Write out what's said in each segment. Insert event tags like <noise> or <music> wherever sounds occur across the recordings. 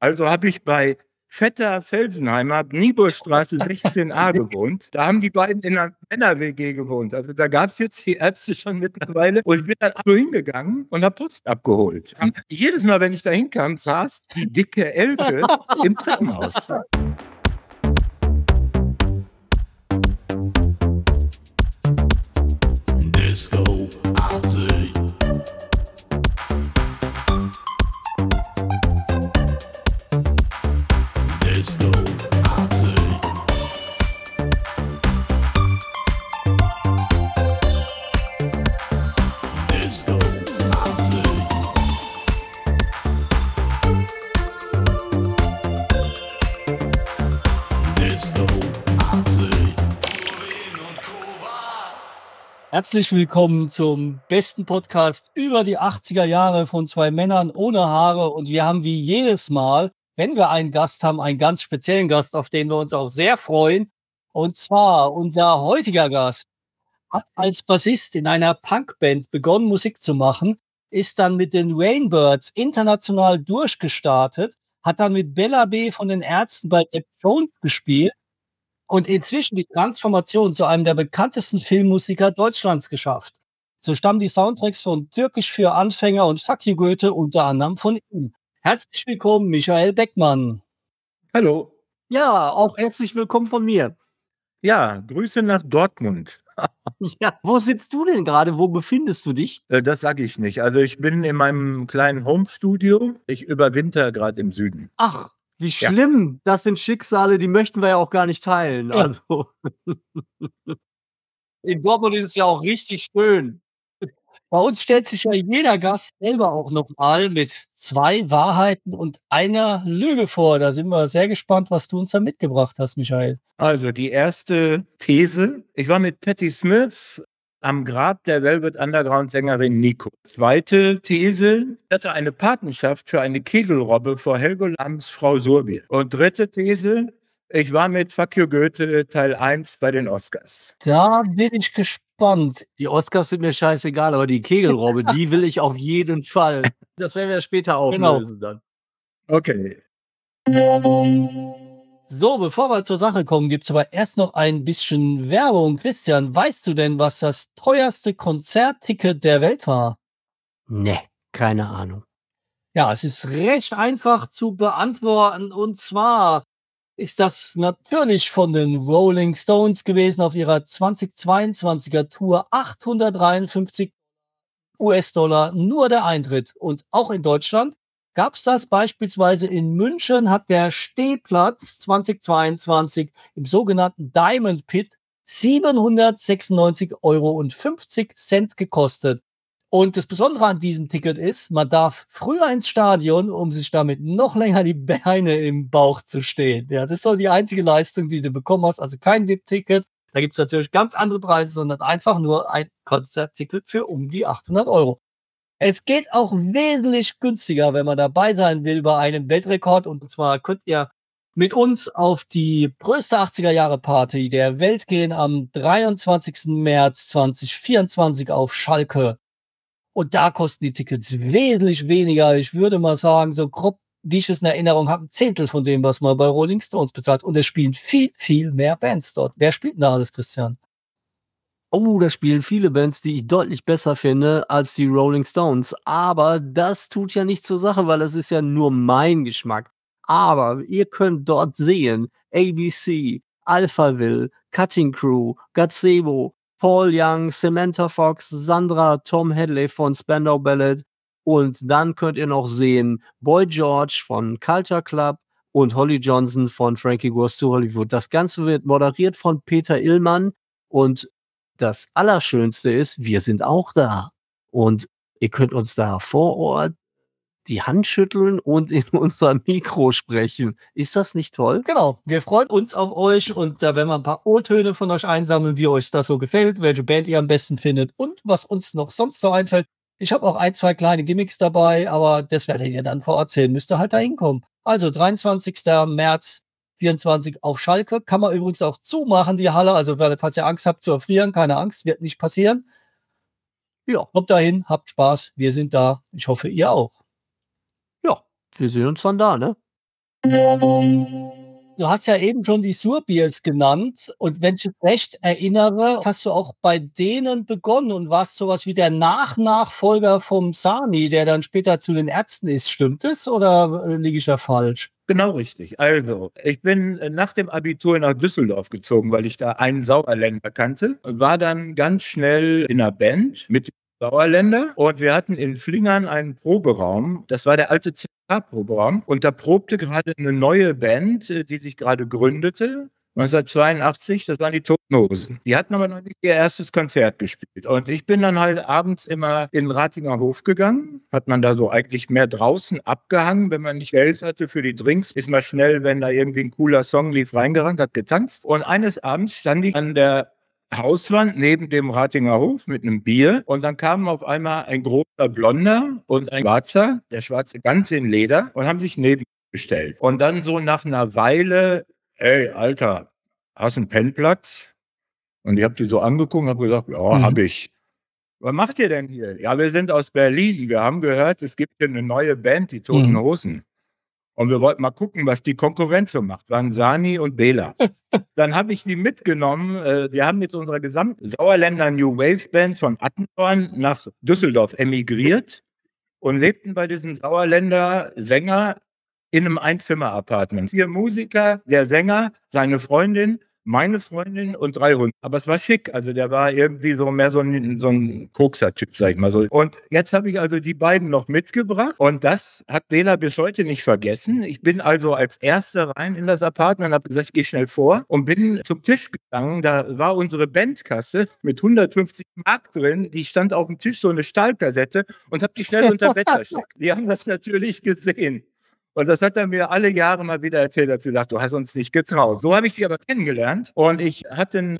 Also habe ich bei Vetter Felsenheimer, Nieburstraße 16a <laughs> gewohnt. Da haben die beiden in einer Männer-WG gewohnt. Also da gab es jetzt die Ärzte schon mittlerweile. Und ich bin dann so hingegangen und habe Post abgeholt. Und jedes Mal, wenn ich da hinkam, saß die dicke Elke <laughs> im Treppenhaus. Herzlich willkommen zum besten Podcast über die 80er Jahre von zwei Männern ohne Haare. Und wir haben wie jedes Mal, wenn wir einen Gast haben, einen ganz speziellen Gast, auf den wir uns auch sehr freuen. Und zwar unser heutiger Gast hat als Bassist in einer Punkband begonnen, Musik zu machen, ist dann mit den Rainbirds international durchgestartet, hat dann mit Bella B von den Ärzten bei Depp Jones gespielt und inzwischen die Transformation zu einem der bekanntesten Filmmusiker Deutschlands geschafft. So stammen die Soundtracks von Türkisch für Anfänger und Fuck you Goethe unter anderem von ihm. Herzlich willkommen, Michael Beckmann. Hallo. Ja, auch herzlich willkommen von mir. Ja, Grüße nach Dortmund. <laughs> Ja, wo sitzt du denn gerade? Wo befindest du dich? Äh, Das sage ich nicht. Also ich bin in meinem kleinen Homestudio. Ich überwinter gerade im Süden. Ach, wie Ja. schlimm. Das sind Schicksale, die möchten wir ja auch gar nicht teilen. Ja. Also, <laughs> In Dortmund ist es ja auch richtig schön. Bei uns stellt sich ja jeder Gast selber auch nochmal mit zwei Wahrheiten und einer Lüge vor. Da sind wir sehr gespannt, was du uns da mitgebracht hast, Michael. Also die erste These. Ich war mit Patti Smith am Grab der Velvet Underground Sängerin Nico. Zweite These. Ich hatte eine Patenschaft für eine Kegelrobbe vor Helgo Lams Frau Surbi. Und dritte These. Ich war mit Fuck you Goethe Teil 1 bei den Oscars. Da bin ich gespannt. die Oscars sind mir scheißegal, aber die Kegelrobbe, die will ich auf jeden Fall. Das werden wir später Genau. auflösen dann. Okay. So, bevor wir zur Sache kommen, gibt's aber erst noch ein bisschen Werbung. Christian, weißt du denn, was das teuerste Konzertticket der Welt war? Ne, keine Ahnung. Ja, es ist recht einfach zu beantworten. Und zwar ist das natürlich von den Rolling Stones gewesen auf ihrer 2022er Tour. 853 US-Dollar nur der Eintritt. Und auch in Deutschland gab's das beispielsweise in München hat der Stehplatz 2022 im sogenannten Diamond Pit 796 Euro und 50 Cent gekostet. Und das Besondere an diesem Ticket ist, man darf früher ins Stadion, um sich damit noch länger die Beine im Bauch zu stehen. Ja, das ist so die einzige Leistung, die du bekommen hast. Also kein VIP-Ticket. Da gibt's natürlich ganz andere Preise, sondern einfach nur ein Konzertticket für um die 800 Euro. Es geht auch wesentlich günstiger, wenn man dabei sein will bei einem Weltrekord. Und zwar könnt ihr mit uns auf die größte 80er Jahre Party der Welt gehen am 23. März 2024 auf Schalke. Und da kosten die Tickets wesentlich weniger. Ich würde mal sagen, so grob, wie ich es in Erinnerung habe, ein Zehntel von dem, was man bei Rolling Stones bezahlt. Und es spielen viel, viel mehr Bands dort. Wer spielt denn da alles, Christian? Oh, da spielen viele Bands, die ich deutlich besser finde als die Rolling Stones. Aber das tut ja nicht zur Sache, weil das ist ja nur mein Geschmack. Aber ihr könnt dort sehen ABC, Alphaville, Cutting Crew, Gazebo, Paul Young, Samantha Fox, Sandra, Tom Hadley von Spandau Ballet. Und dann könnt ihr noch sehen Boy George von Culture Club und Holly Johnson von Frankie Goes to Hollywood. Das Ganze wird moderiert von Peter Illmann und das Allerschönste ist, wir sind auch da. Und ihr könnt uns da vor Ort die Hand schütteln und in <laughs> unser Mikro sprechen. Ist das nicht toll? Genau. Wir freuen uns auf euch und da werden wir ein paar O-Töne von euch einsammeln, wie euch das so gefällt, welche Band ihr am besten findet und was uns noch sonst so einfällt. Ich habe auch ein, zwei kleine Gimmicks dabei, aber das werdet ihr dann vor Ort sehen. Müsst ihr halt da hinkommen. Also 23. März 24 auf Schalke. Kann man übrigens auch zumachen, die Halle. Also falls ihr Angst habt zu erfrieren, keine Angst, wird nicht passieren. Ja, Kommt dahin, habt Spaß. Wir sind da. Ich hoffe, ihr auch. ja. Wir sehen uns dann da, ne? Du hast ja eben schon die Surbiers genannt und wenn ich mich recht erinnere, hast du auch bei denen begonnen und warst sowas wie der Nachnachfolger vom Sani, der dann später zu den Ärzten ist. Stimmt es oder liege ich da falsch? Genau richtig. Also, ich bin äh, nach dem Abitur nach Düsseldorf gezogen, weil ich da einen Sauerländer kannte. War dann ganz schnell in einer Band mit Sauerländer und wir hatten in Flingern einen Proberaum. Das war der alte CK-Proberaum und da probte gerade eine neue Band, äh, die sich gerade gründete. 1982, das waren die Toten Hosen. Die hatten aber noch nicht ihr erstes Konzert gespielt. Und ich bin dann halt abends immer in den Ratinger Hof gegangen. Hat man da so eigentlich mehr draußen abgehangen, wenn man nicht Geld hatte für die Drinks. Ist mal schnell, wenn da irgendwie ein cooler Song lief, reingerannt, hat getanzt. Und eines Abends stand ich an der Hauswand neben dem Ratinger Hof mit einem Bier und dann kamen auf einmal ein großer Blonder und ein Schwarzer, der Schwarze ganz in Leder und haben sich neben gestellt. Und dann so nach einer Weile, ey, Alter, hast du einen Pennplatz? Und ich habe die so angeguckt und habe gesagt, ja, Mhm. hab ich. Was macht ihr denn hier? Ja, wir sind aus Berlin. Wir haben gehört, es gibt hier eine neue Band, die Toten Mhm. Hosen. Und wir wollten mal gucken, was die Konkurrenz so macht. Waren Sani und Bela. <laughs> Dann habe ich die mitgenommen. Äh, Wir haben mit unserer gesamten Sauerländer New Wave Band von Attendorn nach Düsseldorf emigriert und lebten bei diesem Sauerländer Sänger in einem Einzimmer-Apartment. Vier Musiker, der Sänger, seine Freundin, meine Freundin und drei Hunde. Aber es war schick. Also der war irgendwie so mehr so ein, so ein Kokser-Typ, sag ich mal so. Und jetzt habe ich also die beiden noch mitgebracht und das hat Bela bis heute nicht vergessen. Ich bin also als Erster rein in das Apartment und habe gesagt, ich gehe schnell vor und bin zum Tisch gegangen. Da war unsere Bandkasse mit 150 Mark drin. Die stand auf dem Tisch, so eine Stahlkassette und habe die schnell unter Bett versteckt. <laughs> Die haben das natürlich gesehen. Und das hat er mir alle Jahre mal wieder erzählt, hat sie gesagt, du hast uns nicht getraut. So habe ich die aber kennengelernt und ich hatte ein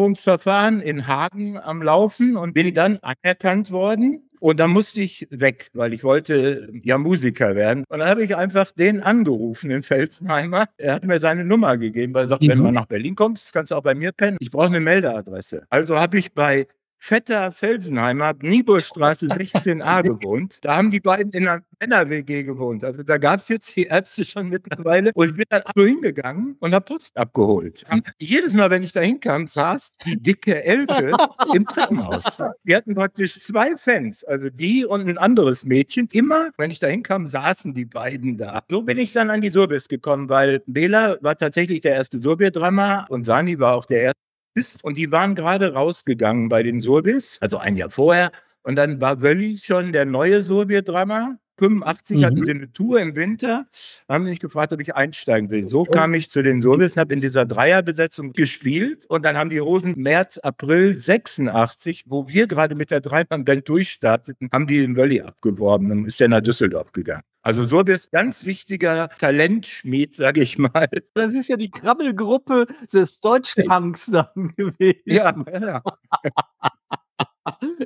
Verweigerungsverfahren in Hagen am Laufen und bin dann anerkannt worden. Und dann musste ich weg, weil ich wollte ja Musiker werden. Und dann habe ich einfach den angerufen, den Felsenheimer. Er hat mir seine Nummer gegeben, weil er sagt, wenn Mhm. du mal nach Berlin kommst, kannst du auch bei mir pennen. Ich brauche eine Meldeadresse. Also habe ich bei Vetter Felsenheimer, Nieburstraße 16a <laughs> gewohnt. Da haben die beiden in einer Männer-WG gewohnt. Also da gab es jetzt die Ärzte schon mittlerweile. Und ich bin dann so hingegangen und habe Post abgeholt. Und jedes Mal, wenn ich da hinkam, saß die dicke Elke <laughs> im Treppenhaus. Die hatten praktisch zwei Fans, also die und ein anderes Mädchen. Immer, wenn ich da hinkam, saßen die beiden da. So bin ich dann an die Surbis gekommen, weil Bela war tatsächlich der erste Surbir-Drama und Sani war auch der erste ist. Und die waren gerade rausgegangen bei den Surbis, also ein Jahr vorher. Und dann war Wöllis schon der neue Surbir-Drama. 85 Mhm. hatten sie eine Tour im Winter, haben mich gefragt, ob ich einsteigen will. So kam ich zu den Surbis und habe in dieser Dreierbesetzung gespielt. Und dann haben die Rosen März, April 86, wo wir gerade mit der Dreimann-Band durchstarteten, haben die den Wölli abgeworben und ist der nach Düsseldorf gegangen. Also Surbis, ganz wichtiger Talentschmied, sage ich mal. Das ist ja die Krabbelgruppe des Deutschpunks dann gewesen. Ja, ja. <laughs>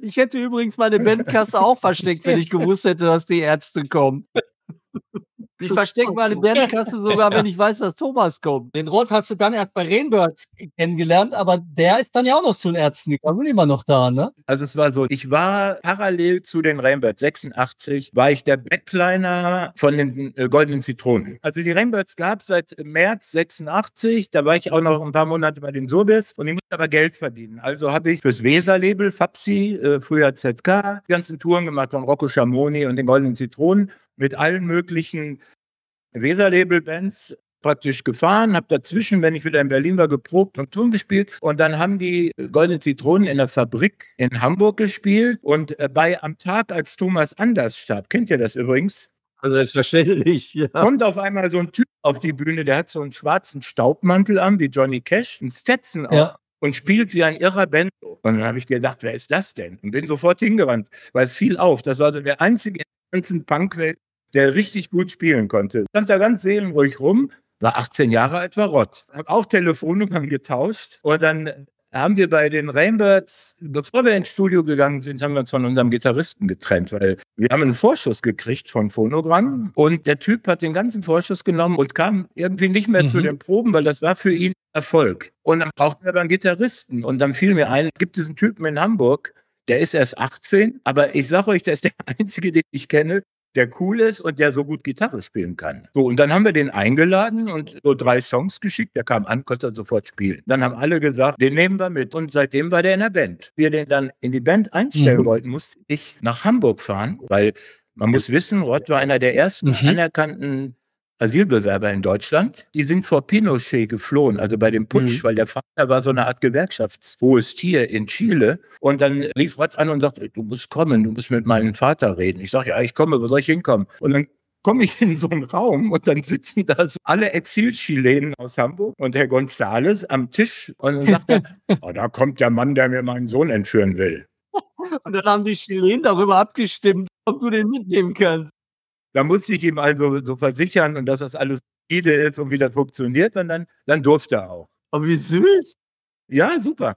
Ich hätte übrigens meine Bandkasse auch versteckt, wenn ich gewusst hätte, dass die Ärzte kommen. Ich verstecke meine Bandkasse sogar, wenn ich weiß, dass Thomas kommt. Den Rod hast du dann erst bei Rainbirds kennengelernt, aber der ist dann ja auch noch zu den Ärzten gekommen und immer noch da, ne? Also es war so, ich war parallel zu den Rainbirds 86, war ich der Backliner von den äh, Goldenen Zitronen. Also die Rainbirds gab es seit März 86, da war ich auch noch ein paar Monate bei den Surbis und ich musste aber Geld verdienen. Also habe ich fürs Weser-Label, Fapsi, äh, früher ZK, die ganzen Touren gemacht von Rocco Schamoni und den Goldenen Zitronen mit allen möglichen Weser-Label-Bands praktisch gefahren, habe dazwischen, wenn ich wieder in Berlin war, geprobt und Touren gespielt. Und dann haben die Goldenen Zitronen in der Fabrik in Hamburg gespielt. Und äh, bei am Tag, als Thomas Anders starb, kennt ihr das übrigens? Also selbstverständlich, ja. Kommt auf einmal so ein Typ auf die Bühne, der hat so einen schwarzen Staubmantel an, wie Johnny Cash, einen Stetson auch. Ja. Und spielt wie ein irrer Band. Und dann habe ich gedacht, wer ist das denn? Und bin sofort hingerannt, weil es fiel auf. Das war so der einzige in der ganzen Punkwelt, der richtig gut spielen konnte. Stand da ganz seelenruhig rum, war 18 Jahre alt, war Rott. Hab auch Telefonnummern getauscht und dann haben wir bei den Rainbirds, bevor wir ins Studio gegangen sind, haben wir uns von unserem Gitarristen getrennt, weil wir haben einen Vorschuss gekriegt von Phonogramm und der Typ hat den ganzen Vorschuss genommen und kam irgendwie nicht mehr Mhm. zu den Proben, weil das war für ihn Erfolg. Und dann brauchten wir aber einen Gitarristen und dann fiel mir ein, es gibt diesen Typen in Hamburg, der ist erst 18, aber ich sage euch, der ist der <laughs> einzige, den ich kenne, der cool ist und der so gut Gitarre spielen kann. So, und dann haben wir den eingeladen und so drei Songs geschickt. Der kam an, konnte sofort spielen. Dann haben alle gesagt, den nehmen wir mit. Und seitdem war der in der Band. Wir den dann in die Band einstellen Mhm. wollten, musste ich nach Hamburg fahren, weil man muss wissen, Rott war einer der ersten Mhm. anerkannten Asylbewerber in Deutschland. Die sind vor Pinochet geflohen, also bei dem Putsch, Mhm. weil der Vater war so eine Art gewerkschaftshohes Tier in Chile. Und dann rief Rott an und sagte, du musst kommen, du musst mit meinem Vater reden. Ich sage, ja, ich komme, wo soll ich hinkommen? Und dann komme ich in so einen Raum und dann sitzen da so alle Exil-Chilenen aus Hamburg und Herr Gonzales am Tisch und dann sagt er, <laughs> oh, da kommt der Mann, der mir meinen Sohn entführen will. Und dann haben die Chilenen darüber abgestimmt, ob du den mitnehmen kannst. Da musste ich ihm also so versichern und dass das alles solide ist und wie das funktioniert und dann, dann durfte er auch. Aber wie süß. Ja, super.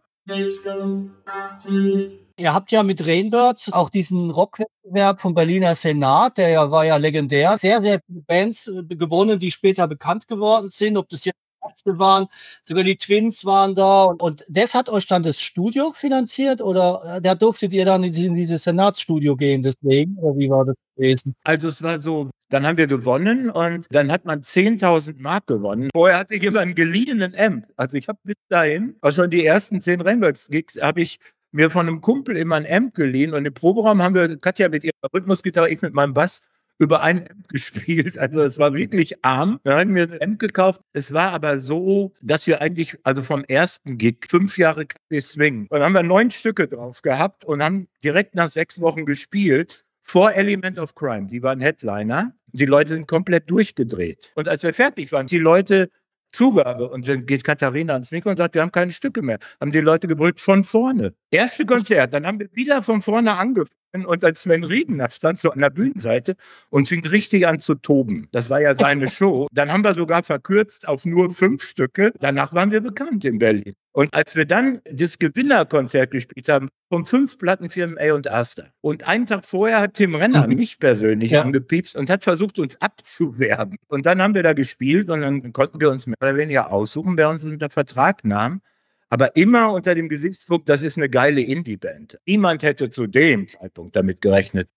Ihr habt ja mit Rainbirds auch diesen Rockwettbewerb vom Berliner Senat, der ja war ja legendär. Sehr, sehr viele Bands äh, gewonnen, die später bekannt geworden sind, ob das jetzt Ärzte waren, sogar die Twins waren da. Und, und das hat euch dann das Studio finanziert oder äh, da durftet ihr dann in dieses Senatsstudio gehen deswegen? Oder wie war das gewesen? Also es war so, dann haben wir gewonnen und dann hat man 10.000 Mark gewonnen. Vorher hatte ich immer einen geliehenen Amp. Also ich habe bis dahin, auch schon die ersten 10 Rainbows-Gigs, habe ich mir von einem Kumpel immer ein Amp geliehen und im Proberaum haben wir Katja mit ihrer Rhythmusgitarre, ich mit meinem Bass über ein Amp <laughs> gespielt. Also es war wirklich arm. Dann haben wir ein Amp gekauft. Es war aber so, dass wir eigentlich, also vom ersten Gig, fünf Jahre Café Swing, dann haben wir neun Stücke drauf gehabt und haben direkt nach sechs Wochen gespielt vor Element of Crime. Die waren Headliner. Die Leute sind komplett durchgedreht. Und als wir fertig waren, die Leute Zugabe. Und dann geht Katharina ans Mikro und sagt, wir haben keine Stücke mehr. Haben die Leute gebrüllt von vorne. Erste Konzert, dann haben wir wieder von vorne angefangen. Und als Sven Riedener stand so an der Bühnenseite und fing richtig an zu toben. Das war ja seine <laughs> Show. Dann haben wir sogar verkürzt auf nur fünf Stücke. Danach waren wir bekannt in Berlin. Und als wir dann das Gewinnerkonzert gespielt haben, von fünf Plattenfirmen A und Aster. Und einen Tag vorher hat Tim Renner Mhm. mich persönlich Ja. angepiepst und hat versucht, uns abzuwerben. Und dann haben wir da gespielt und dann konnten wir uns mehr oder weniger aussuchen, wer uns unter Vertrag nahm. Aber immer unter dem Gesichtspunkt, das ist eine geile Indie-Band. Niemand hätte zu dem Zeitpunkt damit gerechnet,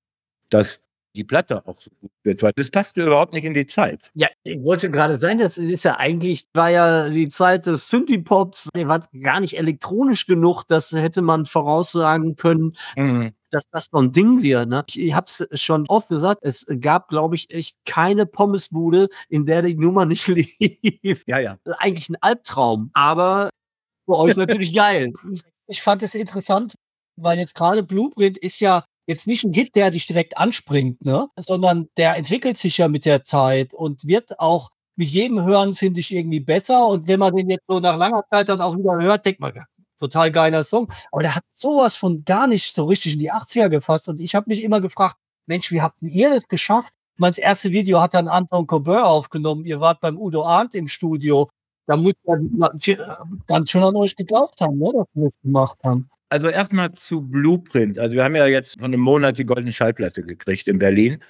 dass die Platte auch so gut wird, weil das passte überhaupt nicht in die Zeit. Ja, ich wollte gerade sagen, das ist ja eigentlich, war ja die Zeit des Synthie-Pops, der war gar nicht elektronisch genug, das hätte man voraussagen können, Mhm. dass das so ein Ding wird. Ne? Ich, ich habe es schon oft gesagt, es gab, glaube ich, echt keine Pommesbude, in der die Nummer nicht <laughs> lief. Ja, ja. Eigentlich ein Albtraum, aber für euch natürlich geil. <laughs> Ich fand es interessant, weil jetzt gerade Blueprint ist ja jetzt nicht ein Hit, der dich direkt anspringt, ne? sondern der entwickelt sich ja mit der Zeit und wird auch mit jedem Hören, finde ich, irgendwie besser. Und wenn man den jetzt so nach langer Zeit dann auch wieder hört, denkt man, total geiler Song. Aber der hat sowas von gar nicht so richtig in die 80er gefasst. Und ich habe mich immer gefragt, Mensch, wie habt ihr das geschafft? Mein erstes Video hat dann Anton Coburn aufgenommen. Ihr wart beim Udo Arndt im Studio. Da muss man ganz schön an euch geglaubt haben, ne, dass wir das gemacht haben. Also erstmal zu Blueprint. Also wir haben ja jetzt von einem Monat die goldene Schallplatte gekriegt in Berlin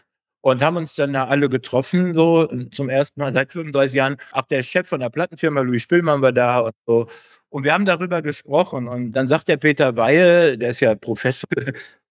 und haben uns dann da alle getroffen, so zum ersten Mal seit 35 Jahren. Auch der Chef von der Plattenfirma, Louis Spillmann, war da und so. Und wir haben darüber gesprochen. Und dann sagt der Peter Weihe, der ist ja Professor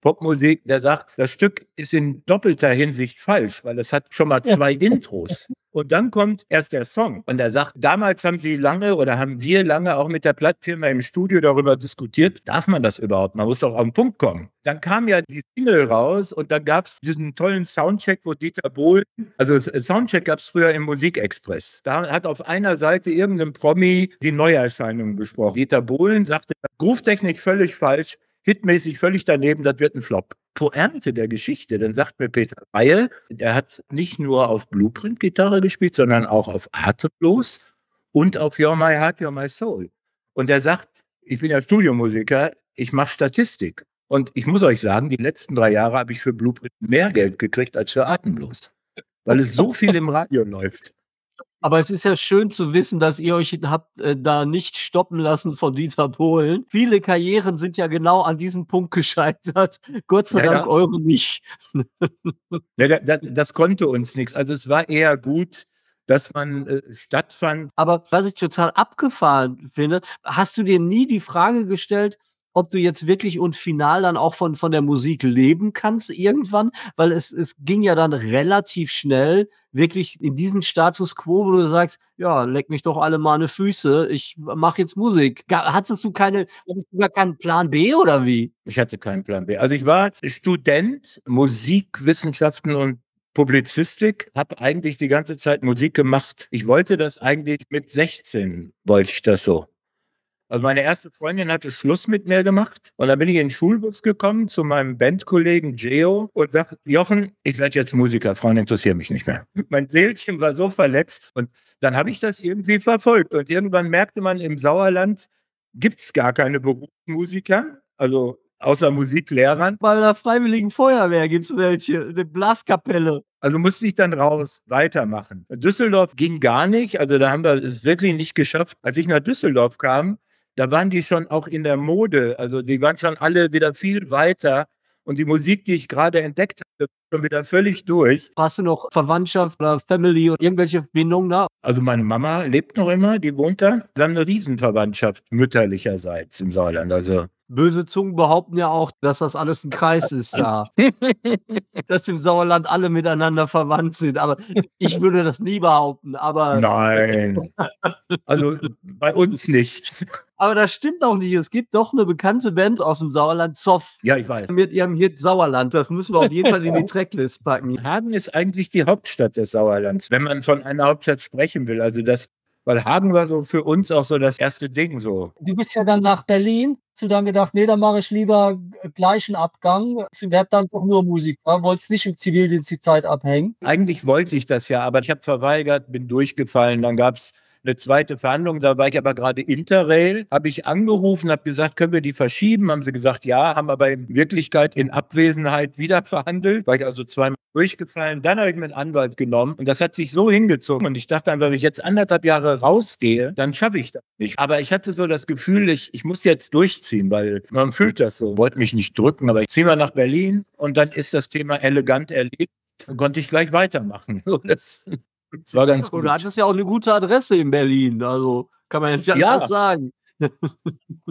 Popmusik, der sagt, das Stück ist in doppelter Hinsicht falsch, weil es hat schon mal zwei Intros. Und dann kommt erst der Song. Und er sagt, damals haben sie lange oder haben wir lange auch mit der Plattfirma im Studio darüber diskutiert, darf man das überhaupt? Man muss doch auf den Punkt kommen. Dann kam ja die Single raus und dann gab es diesen tollen Soundcheck, wo Dieter Bohlen, also Soundcheck gab es früher im Musikexpress. Da hat auf einer Seite irgendein Promi die Neuerscheinungen besprochen. Dieter Bohlen sagte, Groove-Technik völlig falsch, hitmäßig völlig daneben, das wird ein Flop. Pointe der Geschichte, dann sagt mir Peter Weihe, er hat nicht nur auf Blueprint-Gitarre gespielt, sondern auch auf Atemlos und auf You're My Heart, You're My Soul. Und er sagt, ich bin ja Studiomusiker, ich mache Statistik. Und ich muss euch sagen, die letzten drei Jahre habe ich für Blueprint mehr Geld gekriegt als für Atemlos. Weil es so viel im Radio läuft. Aber es ist ja schön zu wissen, dass ihr euch habt äh, da nicht stoppen lassen von Dieter Bohlen. Viele Karrieren sind ja genau an diesem Punkt <laughs> gescheitert. Gott sei Ja, Dank ja. eure nicht. <laughs> Ja, da- da- das konnte uns nichts. Also es war eher gut, dass man äh, stattfand. Aber was ich total abgefahren finde, hast du dir nie die Frage gestellt, ob du jetzt wirklich und final dann auch von, von der Musik leben kannst irgendwann, weil es, es ging ja dann relativ schnell wirklich in diesen Status quo, wo du sagst, ja, leck mich doch alle meine Füße, ich mache jetzt Musik. Hattest du keine, hattest du gar keinen Plan B oder wie? Ich hatte keinen Plan B. Also ich war Student, Musikwissenschaften und Publizistik, habe eigentlich die ganze Zeit Musik gemacht. Ich wollte das eigentlich mit 16, wollte ich das so. Also meine erste Freundin hatte Schluss mit mir gemacht und dann bin ich in den Schulbus gekommen zu meinem Bandkollegen Geo und sagte, Jochen, ich werde jetzt Musiker, Frauen interessieren mich nicht mehr. <laughs> Mein Seelchen war so verletzt und dann habe ich das irgendwie verfolgt und irgendwann merkte man im Sauerland gibt's gar keine Berufsmusiker, also außer Musiklehrern. Bei der Freiwilligen Feuerwehr gibt's welche, eine Blaskapelle. Also musste ich dann raus weitermachen. Düsseldorf ging gar nicht, also da haben wir es wirklich nicht geschafft. Als ich nach Düsseldorf kam, da waren die schon auch in der Mode, also die waren schon alle wieder viel weiter und die Musik, die ich gerade entdeckt hatte, schon wieder völlig durch. Hast du noch Verwandtschaft oder Family oder irgendwelche Verbindungen da? Also meine Mama lebt noch immer, die wohnt da. Wir haben eine Riesenverwandtschaft mütterlicherseits im Sauerland. Also Böse Zungen behaupten ja auch, dass das alles ein Kreis ist da. <laughs> dass im Sauerland alle miteinander verwandt sind. Aber ich würde das nie behaupten. Aber, nein. Also bei uns nicht. aber das stimmt auch nicht. Es gibt doch eine bekannte Band aus dem Sauerland, Zoff. Ja, ich weiß. Mit ihrem Hit Sauerland. Das müssen wir auf jeden Fall in die <laughs> Tracklist packen. Hagen ist eigentlich die Hauptstadt des Sauerlands, wenn man von einer Hauptstadt sprechen will. Also das, weil Hagen war so für uns auch so das erste Ding so. Du bist ja dann nach Berlin. Hast du dann gedacht, nee, dann mache ich lieber gleichen Abgang. Ich werd dann doch nur Musiker. Wolltest nicht im Zivildienst die Zeit abhängen. Eigentlich wollte ich das ja, aber ich habe verweigert, bin durchgefallen. Dann gab's eine zweite Verhandlung, da war ich aber gerade Interrail, habe ich angerufen, habe gesagt, können wir die verschieben? Haben sie gesagt, ja, haben aber in Wirklichkeit in Abwesenheit wieder verhandelt, war ich also zweimal durchgefallen. Dann habe ich mir einen Anwalt genommen und das hat sich so hingezogen und ich dachte einfach, wenn ich jetzt anderthalb Jahre rausgehe, dann schaffe ich das nicht. Aber ich hatte so das Gefühl, ich, ich muss jetzt durchziehen, weil man fühlt das so. Wollte mich nicht drücken, aber ich ziehe mal nach Berlin und dann ist das Thema elegant erledigt. Dann konnte ich gleich weitermachen. <laughs> Das, das war ganz <laughs> Und gut. du hattest ja auch eine gute Adresse in Berlin. Also kann man ja nicht Ja. sagen. <laughs>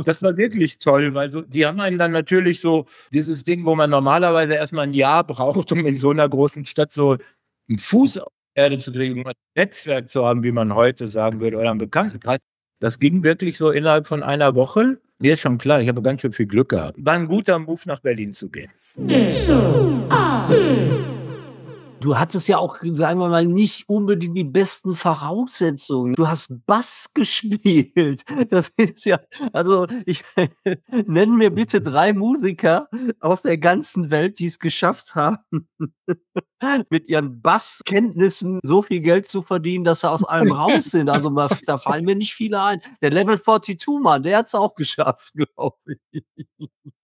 Das war wirklich toll, weil so, die haben einen dann natürlich so dieses Ding, wo man normalerweise erstmal ein Jahr braucht, um in so einer großen Stadt so einen Fuß auf die Erde zu kriegen, um ein Netzwerk zu haben, wie man heute sagen würde, oder einen Bekanntenkreis. Das ging wirklich so innerhalb von einer Woche. Mir ist schon klar, ich habe ganz schön viel Glück gehabt. War ein guter Move, nach Berlin zu gehen. Du hattest ja auch, sagen wir mal, nicht unbedingt die besten Voraussetzungen. Du hast Bass <laughs> gespielt. Das ist ja, also ich <laughs> nenne mir bitte drei Musiker auf der ganzen Welt, die es geschafft haben, <laughs> mit ihren Basskenntnissen so viel Geld zu verdienen, dass sie aus allem raus sind. Also da fallen mir nicht viele ein. Der Level 42 Mann, der hat es auch geschafft, glaube ich.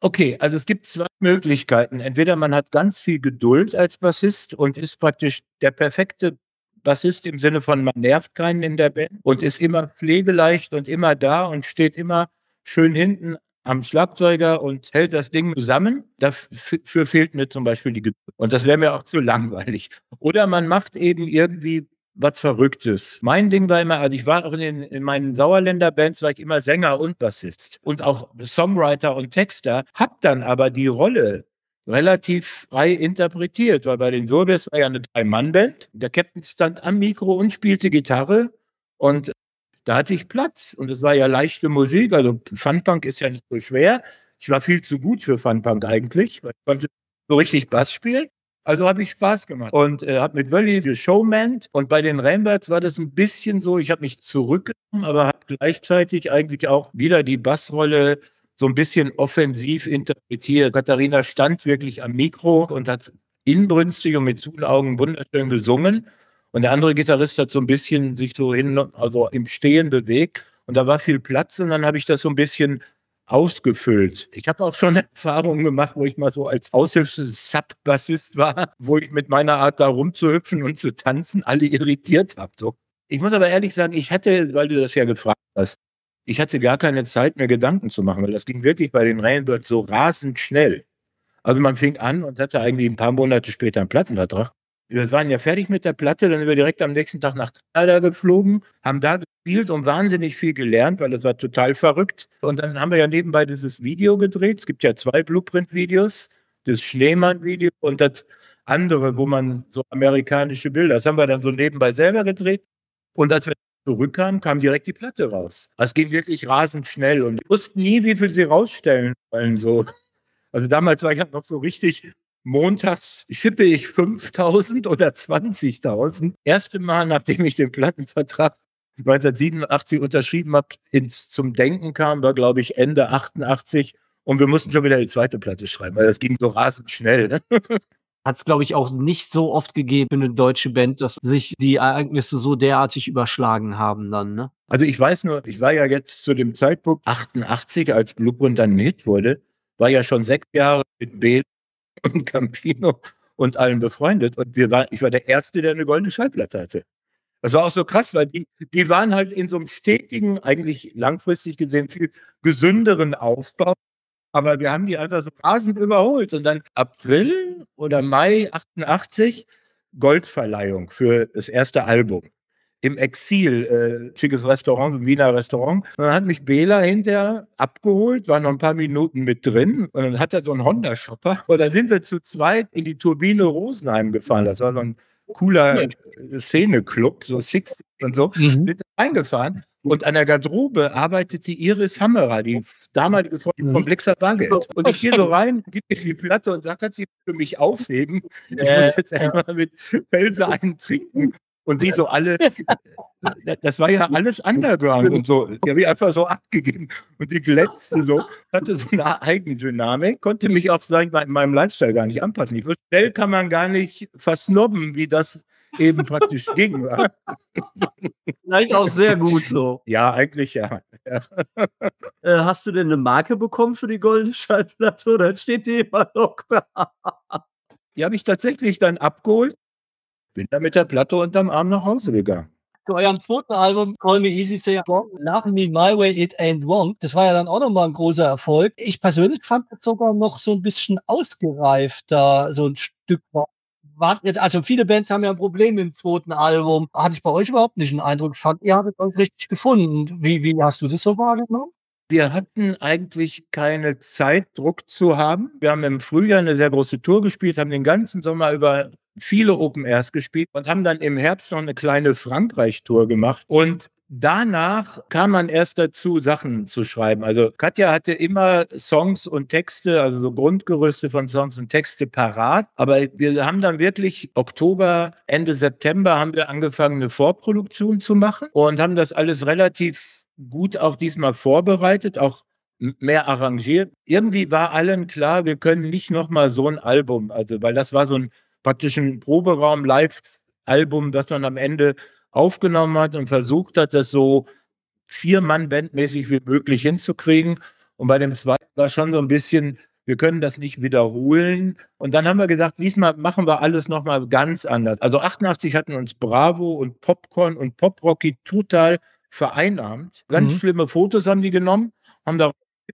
Okay, also es gibt zwei Möglichkeiten. Entweder man hat ganz viel Geduld als Bassist und ist praktisch der perfekte Bassist im Sinne von, man nervt keinen in der Band und ist immer pflegeleicht und immer da und steht immer schön hinten am Schlagzeuger und hält das Ding zusammen. Dafür fehlt mir zum Beispiel die Geduld. Und das wäre mir auch zu langweilig. Oder man macht eben irgendwie was Verrücktes. Mein Ding war immer, also ich war auch in, den, in meinen Sauerländer Bands, war ich immer Sänger und Bassist und auch Songwriter und Texter, hab dann aber die Rolle relativ frei interpretiert, weil bei den Solbers war ja eine Drei-Mann-Band. Der Captain stand am Mikro und spielte Gitarre und da hatte ich Platz und es war ja leichte Musik, also Funpunk ist ja nicht so schwer. Ich war viel zu gut für Funpunk eigentlich, weil ich konnte so richtig Bass spielen. Also habe ich Spaß gemacht und äh, habe mit Wölli geshowmant und bei den Rambirds war das ein bisschen so, ich habe mich zurückgenommen, aber habe gleichzeitig eigentlich auch wieder die Bassrolle so ein bisschen offensiv interpretiert. Katharina stand wirklich am Mikro und hat inbrünstig und mit zuen Augen wunderschön gesungen und der andere Gitarrist hat so ein bisschen sich so hin, also im Stehen bewegt und da war viel Platz und dann habe ich das so ein bisschen ausgefüllt. Ich habe auch schon <laughs> Erfahrungen gemacht, wo ich mal so als Aushilfs-Sub-Bassist war, wo ich mit meiner Art da rumzuhüpfen und zu tanzen alle irritiert habe. So. Ich muss aber ehrlich sagen, ich hatte, weil du das ja gefragt hast, ich hatte gar keine Zeit mehr Gedanken zu machen, weil das ging wirklich bei den Rainbirds so rasend schnell. Also man fing an und hatte eigentlich ein paar Monate später einen Plattenvertrag. Wir waren ja fertig mit der Platte, dann sind wir direkt am nächsten Tag nach Kanada geflogen, haben da gespielt und wahnsinnig viel gelernt, weil das war total verrückt. Und dann haben wir ja nebenbei dieses Video gedreht. Es gibt ja zwei Blueprint-Videos, das Schneemann-Video und das andere, wo man so amerikanische Bilder, das haben wir dann so nebenbei selber gedreht. Und als wir zurückkamen, kam direkt die Platte raus. Es ging wirklich rasend schnell und wir wussten nie, wie viel sie rausstellen wollen. So. Also damals war ich halt noch so richtig montags schippe ich 5000 oder 20.000. Erste Mal, nachdem ich den Plattenvertrag 1987 unterschrieben habe, ins zum Denken kam, war glaube ich Ende 88 und wir mussten schon wieder die zweite Platte schreiben, weil das ging so rasend schnell. Ne? Hat es, glaube ich, auch nicht so oft gegeben für eine deutsche Band, dass sich die Ereignisse so derartig überschlagen haben dann, ne? Also ich weiß nur, ich war ja jetzt zu dem Zeitpunkt 88, als Blueprint dann Hit wurde, war ja schon sechs Jahre mit B und Campino und allen befreundet. Und wir war, ich war der Erste, der eine goldene Schallplatte hatte. Das war auch so krass, weil die, die waren halt in so einem stetigen, eigentlich langfristig gesehen viel gesünderen Aufbau. Aber wir haben die einfach so rasend überholt. Und dann April oder Mai 88 Goldverleihung für das erste Album im Exil, äh, schickes Restaurant, ein Wiener Restaurant. Und dann hat mich Bela hinterher abgeholt, war noch ein paar Minuten mit drin und dann hat er so einen Honda-Shopper. Und dann sind wir zu zweit in die Turbine Rosenheim gefahren. Das war so ein cooler Szeneclub, so 60 und so. Mhm. Sind eingefahren. Und an der Garderobe arbeitete Iris Hammerer, die damalige Freundin von Blixer Bargeld. Und ich gehe so rein, gebe ihr die Platte und sage, kannst du sie für mich aufheben? Ich muss jetzt erstmal mit Felser einen trinken. Und die so alle, das war ja alles Underground und so. Die habe ich einfach so abgegeben. Und die glänzte so, hatte so eine Eigendynamik, konnte mich auf sein, in meinem Lifestyle gar nicht anpassen. So schnell kann man gar nicht versnobben, wie das eben praktisch ging. Vielleicht auch sehr gut so. Ja, eigentlich ja. <laughs> ja. Äh, hast du denn eine Marke bekommen für die goldene Schallplatte oder steht die immer noch da? Die habe ich tatsächlich dann abgeholt, bin dann mit der Platte unterm Arm nach Hause gegangen. Zu eurem zweiten Album, Call Me Easy, Say Wrong, Love Me My Way, It Ain't Wrong. Das war ja dann auch nochmal ein großer Erfolg. Ich persönlich fand das sogar noch so ein bisschen ausgereifter, so ein Stück weit. Also viele Bands haben ja ein Problem mit dem zweiten Album. Hatte ich bei euch überhaupt nicht den Eindruck. Ich fand, ihr habt euch richtig gefunden. Wie, wie hast du das so wahrgenommen? Wir hatten eigentlich keine Zeit, Druck zu haben. Wir haben im Frühjahr eine sehr große Tour gespielt, haben den ganzen Sommer über viele Open Airs gespielt und haben dann im Herbst noch eine kleine Frankreich-Tour gemacht. Und danach kam man erst dazu, Sachen zu schreiben. Also Katja hatte immer Songs und Texte, also so Grundgerüste von Songs und Texte parat. Aber wir haben dann wirklich Oktober, Ende September haben wir angefangen, eine Vorproduktion zu machen und haben das alles relativ gut auch diesmal vorbereitet, auch mehr arrangiert. Irgendwie war allen klar, wir können nicht nochmal so ein Album, also weil das war so ein praktisch ein Proberaum Live-Album, das man am Ende aufgenommen hat und versucht hat, das so vier-Mann-Bandmäßig wie möglich hinzukriegen. Und bei dem zweiten war schon so ein bisschen, wir können das nicht wiederholen. Und dann haben wir gesagt, diesmal machen wir alles nochmal ganz anders. Also 88 hatten uns Bravo und Popcorn und Poprocky total vereinnahmt. Ganz Mhm. schlimme Fotos haben die genommen, haben da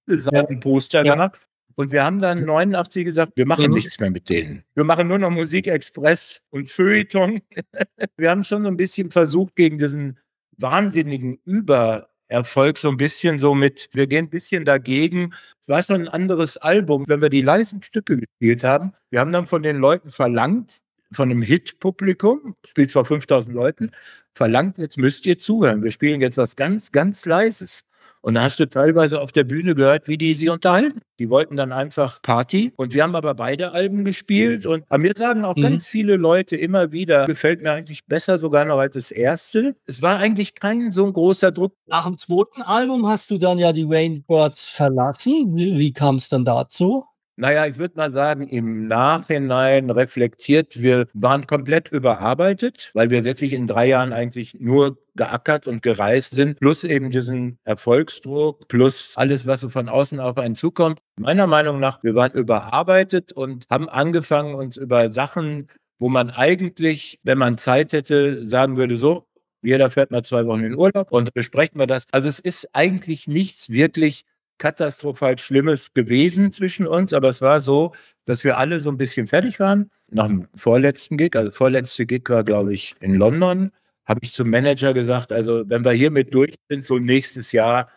Titelseitenposter Ja. gemacht. Und wir haben dann 89 gesagt, wir machen Mhm. nichts mehr mit denen. Wir machen nur noch Musikexpress und Feuilleton. <laughs> wir haben schon so ein bisschen versucht, gegen diesen wahnsinnigen Übererfolg so ein bisschen so mit, wir gehen ein bisschen dagegen. Es war schon ein anderes Album, wenn wir die leisen Stücke gespielt haben. Wir haben dann von den Leuten verlangt, von einem Hit-Publikum, spielt vor 5000 Leuten, verlangt, jetzt müsst ihr zuhören. Wir spielen jetzt was ganz, ganz Leises. Und da hast du teilweise auf der Bühne gehört, wie die sie unterhalten. Die wollten dann einfach Party. Und wir haben aber beide Alben gespielt. Und mir sagen auch Mhm. ganz viele Leute immer wieder, gefällt mir eigentlich besser sogar noch als das erste. Es war eigentlich kein so ein großer Druck. Nach dem zweiten Album hast du dann ja die Rainbirds verlassen. Wie, wie kam es dann dazu? Naja, ich würde mal sagen, im Nachhinein reflektiert, wir waren komplett überarbeitet, weil wir wirklich in drei Jahren eigentlich nur geackert und gereist sind, plus eben diesen Erfolgsdruck, plus alles, was so von außen auf einen zukommt. Meiner Meinung nach, wir waren überarbeitet und haben angefangen, uns über Sachen, wo man eigentlich, wenn man Zeit hätte, sagen würde, so, jeder fährt mal zwei Wochen in Urlaub und besprechen wir das. Also es ist eigentlich nichts wirklich katastrophal Schlimmes gewesen zwischen uns, aber es war so, dass wir alle so ein bisschen fertig waren. Nach dem vorletzten Gig, also vorletzte Gig war, glaube ich, in London, habe ich zum Manager gesagt, also wenn wir hiermit durch sind, so nächstes Jahr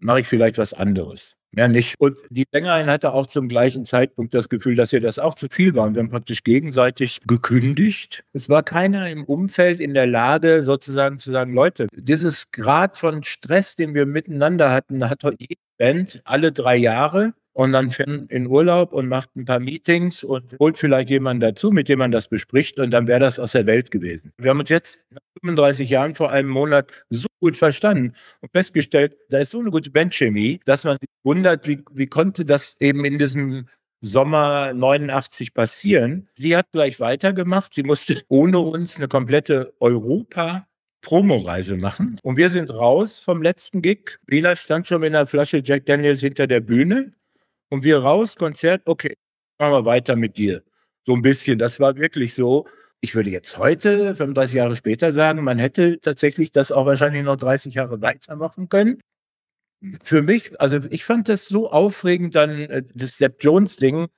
mache ich vielleicht was anderes. Mehr nicht. Und die Sängerin hatte auch zum gleichen Zeitpunkt das Gefühl, dass ihr das auch zu viel war. Und wir haben praktisch gegenseitig gekündigt. Es war keiner im Umfeld in der Lage, sozusagen zu sagen, Leute, dieses Grad von Stress, den wir miteinander hatten, hat heute jede Band alle drei Jahre und dann fährt in Urlaub und macht ein paar Meetings und holt vielleicht jemanden dazu, mit dem man das bespricht und dann wäre das aus der Welt gewesen. Wir haben uns jetzt nach 35 Jahren vor einem Monat so gut verstanden und festgestellt, da ist so eine gute Bandchemie, dass man sich wundert, wie, wie konnte das eben in diesem Sommer 89 passieren. Sie hat gleich weitergemacht. Sie musste <laughs> ohne uns eine komplette Europa Promoreise machen. Und wir sind raus vom letzten Gig. Bela stand schon mit einer Flasche Jack Daniels hinter der Bühne. Und wir raus, Konzert, okay, machen wir weiter mit dir. So ein bisschen, das war wirklich so. Ich würde jetzt heute, 35 Jahre später sagen, man hätte tatsächlich das auch wahrscheinlich noch 30 Jahre weitermachen können. Für mich, also ich fand das so aufregend, dann äh, das Step Jones-Ding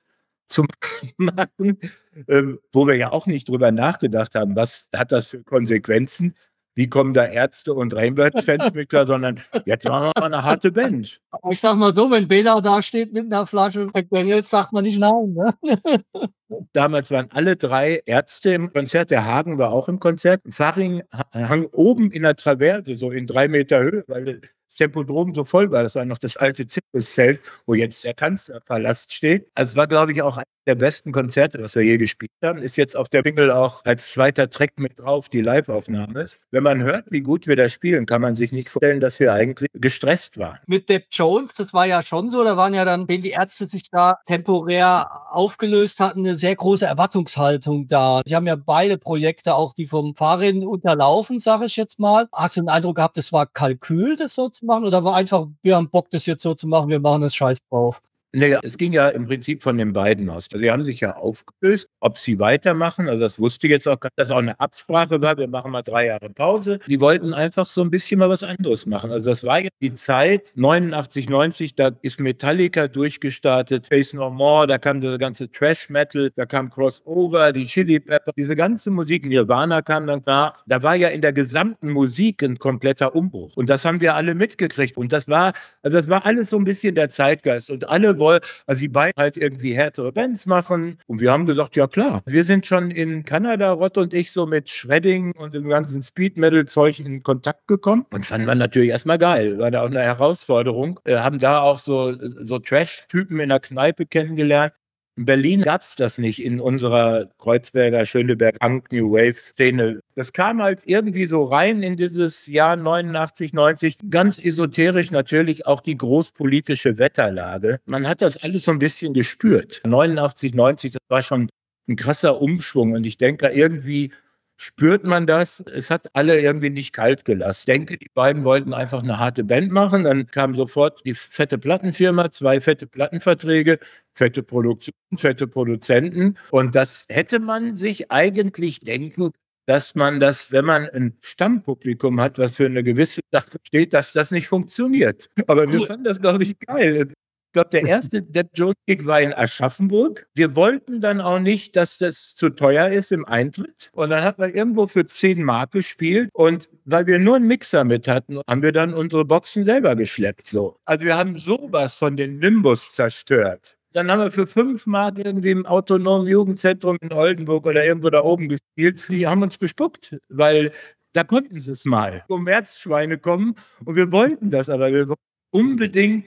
zu <laughs> machen, ähm, wo wir ja auch nicht drüber nachgedacht haben, was hat das für Konsequenzen wie kommen da Ärzte und Rainbirds-Fans mit klar, sondern jetzt machen wir mal eine harte Band. Ich sag mal so, wenn Bela da steht mit einer Flasche McDaniels, sagt man nicht nein. Ne? <laughs> Damals waren alle drei Ärzte im Konzert. Der Hagen war auch im Konzert. Faring hang oben in der Traverse, so in drei Meter Höhe, weil das Tempodrom so voll war. Das war noch das alte Zirkuszelt, wo jetzt der Kanzlerpalast steht. Also war, glaube ich, auch der besten Konzerte, was wir je gespielt haben. Ist jetzt auf der Single auch als zweiter Track mit drauf, die Live-Aufnahme. Wenn man hört, wie gut wir da spielen, kann man sich nicht vorstellen, dass wir eigentlich gestresst waren. Mit Depp Jones, das war ja schon so, da waren ja dann, wenn die Ärzte sich da temporär aufgelöst hatten, sehr große Erwartungshaltung da. Sie haben ja beide Projekte, auch die vom Fahrrad unterlaufen, sage ich jetzt mal. Hast du den Eindruck gehabt, das war Kalkül, das so zu machen? Oder war einfach, wir haben Bock, das jetzt so zu machen, wir machen das Scheiß drauf? Nee, es ging ja im Prinzip von den beiden aus. Also sie haben sich ja aufgelöst, ob sie weitermachen. Also das wusste jetzt auch, dass auch eine Absprache war. Wir machen mal drei Jahre Pause. Die wollten einfach so ein bisschen mal was anderes machen. Also das war jetzt die Zeit 89, 90. Da ist Metallica durchgestartet, Face No More. Da kam der ganze Trash Metal, da kam Crossover, die Chili Pepper, diese ganze Musik. Nirvana kam dann nach. Da war ja in der gesamten Musik ein kompletter Umbruch. Und das haben wir alle mitgekriegt. Und das war, also das war alles so ein bisschen der Zeitgeist. Und alle wollten, also die beiden halt irgendwie härtere Bands machen. Und wir haben gesagt, ja klar, wir sind schon in Kanada, Rott und ich, so mit Shredding und dem ganzen Speed-Metal-Zeug in Kontakt gekommen. Und fanden wir natürlich erstmal geil. War da auch eine Herausforderung. Wir haben da auch so, so Trash-Typen in der Kneipe kennengelernt. In Berlin gab es das nicht in unserer Kreuzberger, Schöneberg, Punk, New Wave-Szene. Das kam halt irgendwie so rein in dieses Jahr 89, 90. Ganz esoterisch natürlich auch die großpolitische Wetterlage. Man hat das alles so ein bisschen gespürt. 89, 90, das war schon ein krasser Umschwung. Und ich denke, irgendwie spürt man das. Es hat alle irgendwie nicht kalt gelassen. Ich denke, die beiden wollten einfach eine harte Band machen. Dann kam sofort die fette Plattenfirma, zwei fette Plattenverträge, fette Produktion, fette Produzenten. Und das hätte man sich eigentlich denken dass man das, wenn man ein Stammpublikum hat, was für eine gewisse Sache steht, dass das nicht funktioniert. Aber wir fanden das, glaube ich, geil glaube, der erste Depp Jones Gig war in Aschaffenburg. Wir wollten dann auch nicht, dass das zu teuer ist im Eintritt. Und dann hat man irgendwo für 10 Mark gespielt. Und weil wir nur einen Mixer mit hatten, haben wir dann unsere Boxen selber geschleppt. So. Also wir haben sowas von den Nimbus zerstört. Dann haben wir für 5 Mark irgendwie im autonomen Jugendzentrum in Oldenburg oder irgendwo da oben gespielt. Die haben uns bespuckt, weil da konnten sie es mal. Kommerzschweine kommen und wir wollten das, aber wir wollten unbedingt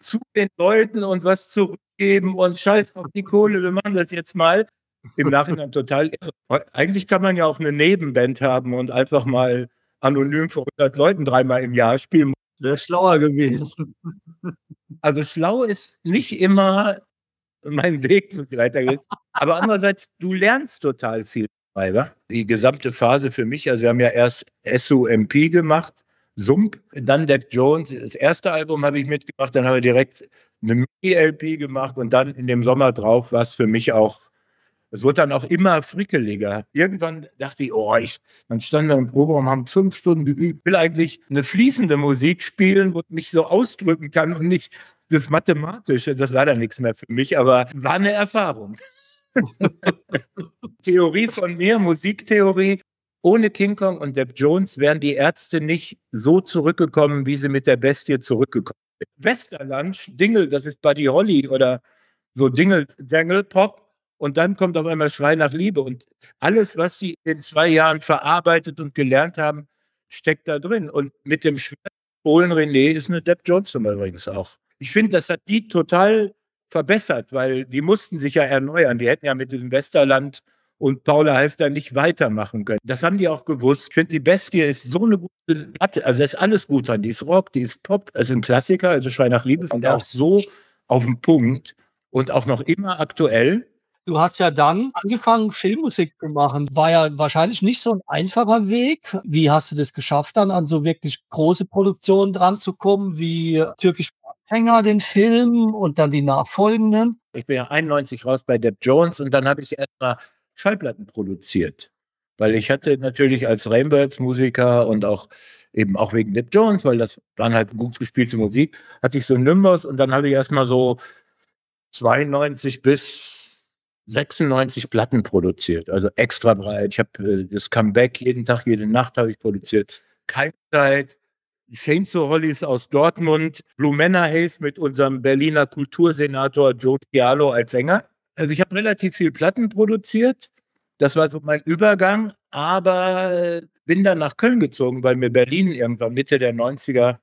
zu den Leuten und was zurückgeben und scheiß auf die Kohle, wir machen das jetzt mal. Im <laughs> Nachhinein total irre. Eigentlich kann man ja auch eine Nebenband haben und einfach mal anonym vor 100 Leuten dreimal im Jahr spielen. Wäre schlauer gewesen. <laughs> Also schlau ist nicht immer mein Weg weitergeht. Aber andererseits, du lernst total viel. Die gesamte Phase für mich, also wir haben ja erst SUMP gemacht, Sump, dann Deck Jones. Das erste Album habe ich mitgemacht, dann haben wir direkt eine Mini-LP gemacht und dann in dem Sommer drauf war es für mich auch, es wurde dann auch immer frickeliger. Irgendwann dachte ich, oh, ich, dann stand da im Proberaum, haben fünf Stunden geübt, will eigentlich eine fließende Musik spielen, wo ich mich so ausdrücken kann und nicht das Mathematische, das war dann nichts mehr für mich, aber war eine Erfahrung. <laughs> Theorie von mir, Musiktheorie. Ohne King Kong und Depp Jones wären die Ärzte nicht so zurückgekommen, wie sie mit der Bestie zurückgekommen sind. Westerland, Dingle, das ist Buddy Holly oder so Dingle, Dangle Pop. Und dann kommt auf einmal Schrei nach Liebe. Und alles, was sie in zwei Jahren verarbeitet und gelernt haben, steckt da drin. Und mit dem Schwert Polen René ist eine Depp Jones übrigens auch. Ich finde, das hat die total verbessert, weil die mussten sich ja erneuern. Die hätten ja mit diesem Westerland und Paula Halfter nicht weitermachen können. Das haben die auch gewusst. Ich finde, die Bestie ist so eine gute Platte. Also, da ist alles gut dran. Die ist Rock, die ist Pop, also ein Klassiker, also Schrei nach Liebe, ich auch so auf den Punkt und auch noch immer aktuell. Du hast ja dann angefangen, Filmmusik zu machen. War ja wahrscheinlich nicht so ein einfacher Weg. Wie hast du das geschafft, dann an so wirklich große Produktionen dran zu kommen, wie Türkisch Anfänger, den Film und dann die nachfolgenden? Ich bin ja 91 raus bei Depp Jones und dann habe ich erstmal Schallplatten produziert. Weil ich hatte natürlich als Rainbirds-Musiker und auch eben auch wegen Depp Jones, weil das waren halt gut gespielte Musik, hatte ich so Nimbus und dann habe ich erstmal so 92 bis 96 Platten produziert, also extra breit. Ich habe äh, das Comeback jeden Tag, jede Nacht habe ich produziert. Keine Zeit, Chainsaw Hollies aus Dortmund, Blue Manor Haze mit unserem Berliner Kultursenator Joe Giallo als Sänger. Also ich habe relativ viel Platten produziert. Das war so mein Übergang, aber äh, bin dann nach Köln gezogen, weil mir Berlin irgendwann Mitte der 90er,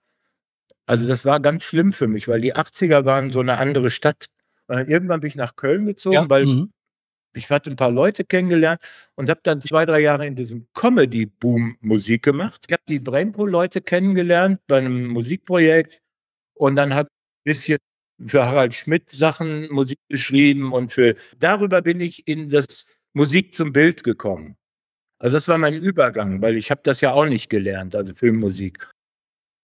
also das war ganz schlimm für mich, weil die 80er waren so eine andere Stadt. Und dann irgendwann bin ich nach Köln gezogen, Ja, weil mhm. ich hatte ein paar Leute kennengelernt und habe dann zwei, drei Jahre in diesem Comedy-Boom Musik gemacht. Ich habe die Brainpool-Leute kennengelernt bei einem Musikprojekt und dann habe ich ein bisschen für Harald Schmidt Sachen Musik geschrieben und für darüber bin ich in das Musik zum Bild gekommen. Also das war mein Übergang, weil ich habe das ja auch nicht gelernt, also Filmmusik.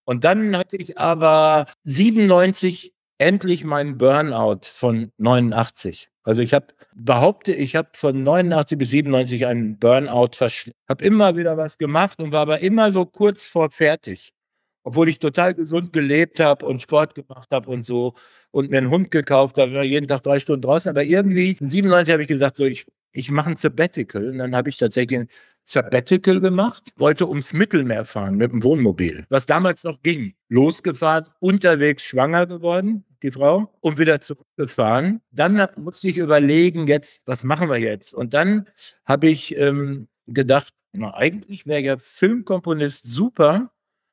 Und dann hatte ich aber 97 endlich meinen Burnout von 89. Also ich habe behaupte, ich habe von 89 bis 97 einen Burnout verschleppt. Habe immer wieder was gemacht und war aber immer so kurz vor fertig. Obwohl ich total gesund gelebt habe und Sport gemacht habe und so und mir einen Hund gekauft habe, war jeden Tag drei Stunden draußen. Aber irgendwie in 97 habe ich gesagt, so ich, ich mache ein Sabbatical. Und dann habe ich tatsächlich ein Sabbatical gemacht, wollte ums Mittelmeer fahren mit dem Wohnmobil, was damals noch ging. Losgefahren, unterwegs schwanger geworden, die Frau, und wieder zurückgefahren. Dann musste ich überlegen, jetzt, was machen wir jetzt? Und dann habe ich ähm, gedacht, na, eigentlich wäre ja Filmkomponist super,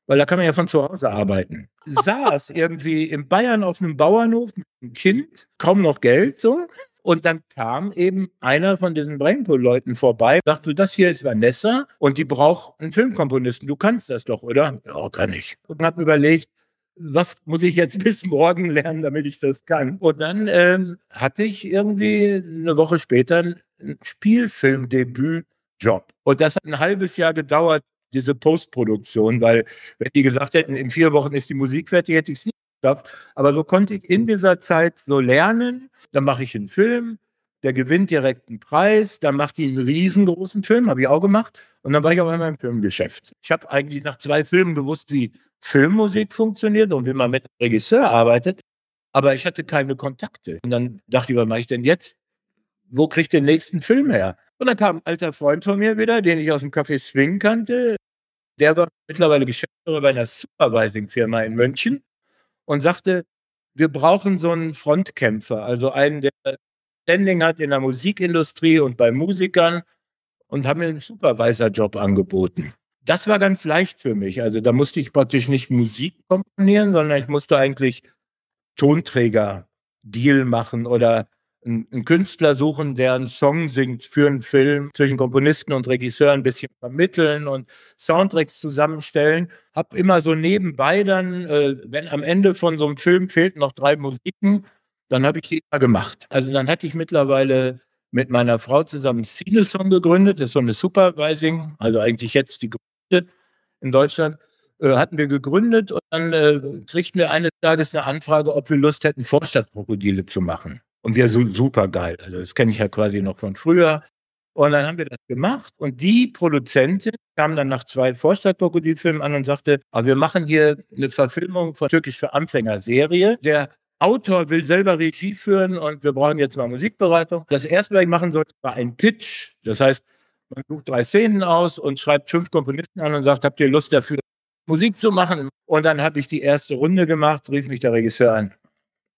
weil da kann man ja von zu Hause arbeiten. Saß irgendwie in Bayern auf einem Bauernhof mit einem Kind, kaum noch Geld so. Und dann kam eben einer von diesen Brainpool-Leuten vorbei, sagte, das hier ist Vanessa und die braucht einen Filmkomponisten. Du kannst das doch, oder? Ja, kann ich. Und habe überlegt, was muss ich jetzt <laughs> bis morgen lernen, damit ich das kann? Und dann ähm, hatte ich irgendwie eine Woche später einen Spielfilmdebüt-Job. Und das hat ein halbes Jahr gedauert, diese Postproduktion, weil wenn die gesagt hätten, in vier Wochen ist die Musik fertig, hätte ich es nicht geschafft. Aber so konnte ich in dieser Zeit so lernen. Dann mache ich einen Film, der gewinnt direkt einen Preis, dann macht die einen riesengroßen Film, habe ich auch gemacht. Und dann war ich auf einmal im Filmgeschäft. Ich habe eigentlich nach zwei Filmen gewusst, wie Filmmusik funktioniert und wie man mit Regisseur arbeitet. Aber ich hatte keine Kontakte. Und dann dachte ich, was mache ich denn jetzt? Wo kriege ich den nächsten Film her? Und dann kam ein alter Freund von mir wieder, den ich aus dem Café Swing kannte. Der war mittlerweile Geschäftsführer bei einer Supervising-Firma in München und sagte, wir brauchen so einen Frontkämpfer, also einen, der Standing hat in der Musikindustrie und bei Musikern und haben mir einen Supervisor-Job angeboten. Das war ganz leicht für mich. Also da musste ich praktisch nicht Musik komponieren, sondern ich musste eigentlich Tonträger-Deal machen oder einen, Künstler suchen, der einen Song singt für einen Film zwischen Komponisten und Regisseur ein bisschen vermitteln und Soundtracks zusammenstellen. Hab immer so nebenbei dann, äh, wenn am Ende von so einem Film fehlten noch drei Musiken, dann habe ich die immer gemacht. Also dann hatte ich mittlerweile mit meiner Frau zusammen Cinesong gegründet, das ist so eine Supervising, also eigentlich jetzt die größte in Deutschland, äh, hatten wir gegründet und dann äh, kriegten wir eines Tages eine Anfrage, ob wir Lust hätten, Vorstadtkrokodile zu machen. Und wir so super geil. Also das kenne ich ja quasi noch von früher. Und dann haben wir das gemacht und die Produzentin kam dann nach zwei Vorstadtkrokodilfilmen an und sagte, aber wir machen hier eine Verfilmung von Türkisch für Anfänger Serie. Der Autor will selber Regie führen und wir brauchen jetzt mal Musikberatung. Das erste, was ich machen sollte, war ein Pitch. Das heißt, man sucht drei Szenen aus und schreibt fünf Komponisten an und sagt, habt ihr Lust dafür, Musik zu machen? Und dann habe ich die erste Runde gemacht, rief mich der Regisseur an.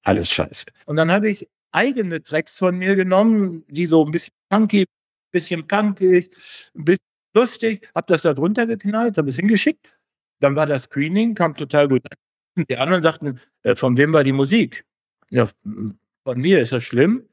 Alles scheiße. Und dann habe ich eigene Tracks von mir genommen, die so ein bisschen funky, ein bisschen punkig, ein bisschen lustig, habe das da drunter geknallt, habe es hingeschickt. Dann war das Screening, kam total gut an. Die anderen sagten, äh, von wem war die Musik? Ja, von mir, ist das schlimm?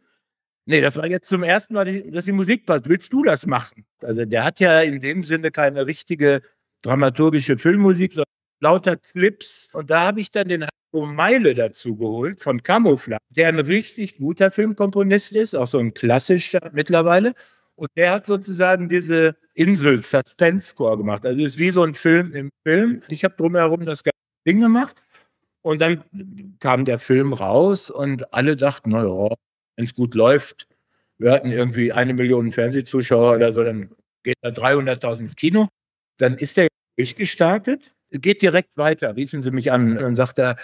Nee, das war jetzt zum ersten Mal, dass die Musik passt. Willst du das machen? Also der hat ja in dem Sinne keine richtige dramaturgische Filmmusik, sondern lauter Clips. Und da habe ich dann den Heiko Meile dazu geholt von Camouflage, der ein richtig guter Filmkomponist ist, auch so ein klassischer mittlerweile. Und der hat sozusagen diese Insel-Suspense-Score gemacht. Also es ist wie so ein Film im Film. Ich habe drumherum das ganze Ding gemacht. Und dann kam der Film raus und alle dachten, naja, wenn es gut läuft, wir hatten irgendwie eine Million Fernsehzuschauer oder so, dann geht da 300.000 ins Kino. Dann ist der durchgestartet, geht direkt weiter, riefen sie mich an und sagt er,